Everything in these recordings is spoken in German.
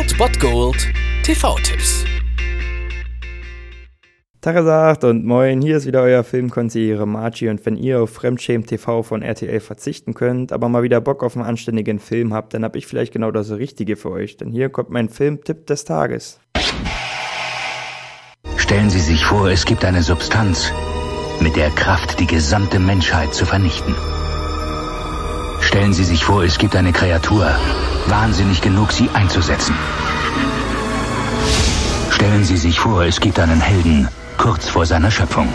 Old Bot Gold TV-Tipps. Tagesagt und moin, hier ist wieder euer Filmkonsigliere Margie und wenn ihr auf Fremdschämen TV von RTL verzichten könnt, aber mal wieder Bock auf einen anständigen Film habt, dann hab ich vielleicht genau das Richtige für euch, denn hier kommt mein Filmtipp des Tages. Stellen Sie sich vor, es gibt eine Substanz mit der Kraft, die gesamte Menschheit zu vernichten. Stellen Sie sich vor, es gibt eine Kreatur, wahnsinnig genug, sie einzusetzen. Stellen Sie sich vor, es gibt einen Helden, kurz vor seiner Schöpfung.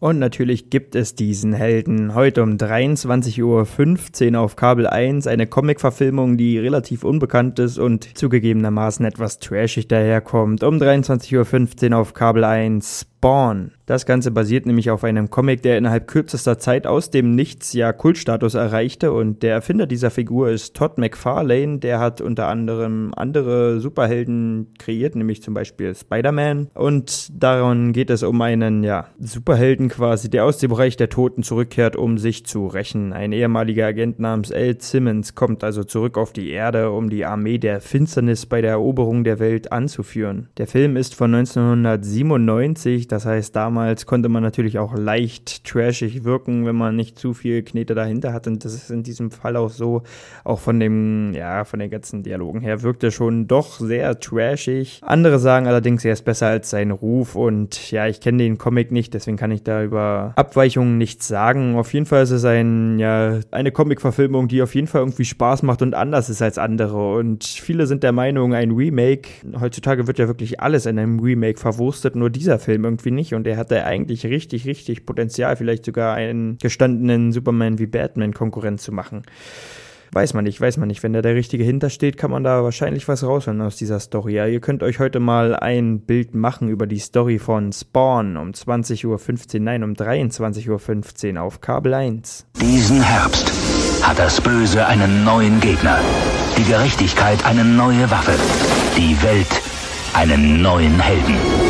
Und natürlich gibt es diesen Helden. Heute um 23.15 Uhr auf Kabel 1 eine Comic-Verfilmung, die relativ unbekannt ist und zugegebenermaßen etwas trashig daherkommt. Um 23.15 Uhr auf Kabel 1 Spawn. Das Ganze basiert nämlich auf einem Comic, der innerhalb kürzester Zeit aus dem Nichts ja Kultstatus erreichte und der Erfinder dieser Figur ist Todd McFarlane, der hat unter anderem andere Superhelden kreiert, nämlich zum Beispiel Spider-Man und daran geht es um einen, ja, Superhelden quasi, der aus dem Bereich der Toten zurückkehrt, um sich zu rächen. Ein ehemaliger Agent namens L. Simmons kommt also zurück auf die Erde, um die Armee der Finsternis bei der Eroberung der Welt anzuführen. Der Film ist von 1997, das heißt, damals konnte man natürlich auch leicht trashig wirken, wenn man nicht zu viel Knete dahinter hat. Und das ist in diesem Fall auch so. Auch von dem, ja, von den ganzen Dialogen her wirkt er schon doch sehr trashig. Andere sagen allerdings, er ist besser als sein Ruf. Und ja, ich kenne den Comic nicht, deswegen kann ich da über Abweichungen nichts sagen. Auf jeden Fall ist es ein, ja, eine Comic-Verfilmung, die auf jeden Fall irgendwie Spaß macht und anders ist als andere. Und viele sind der Meinung, ein Remake, heutzutage wird ja wirklich alles in einem Remake verwurstet, nur dieser Film irgendwie irgendwie nicht und er hatte eigentlich richtig, richtig Potenzial, vielleicht sogar einen gestandenen Superman wie Batman Konkurrent zu machen. Weiß man nicht, weiß man nicht. Wenn da der Richtige hintersteht, kann man da wahrscheinlich was rausholen aus dieser Story. Ja, ihr könnt euch heute mal ein Bild machen über die Story von Spawn um 20.15 Uhr, nein, um 23.15 Uhr auf Kabel 1. Diesen Herbst hat das Böse einen neuen Gegner. Die Gerechtigkeit eine neue Waffe. Die Welt einen neuen Helden.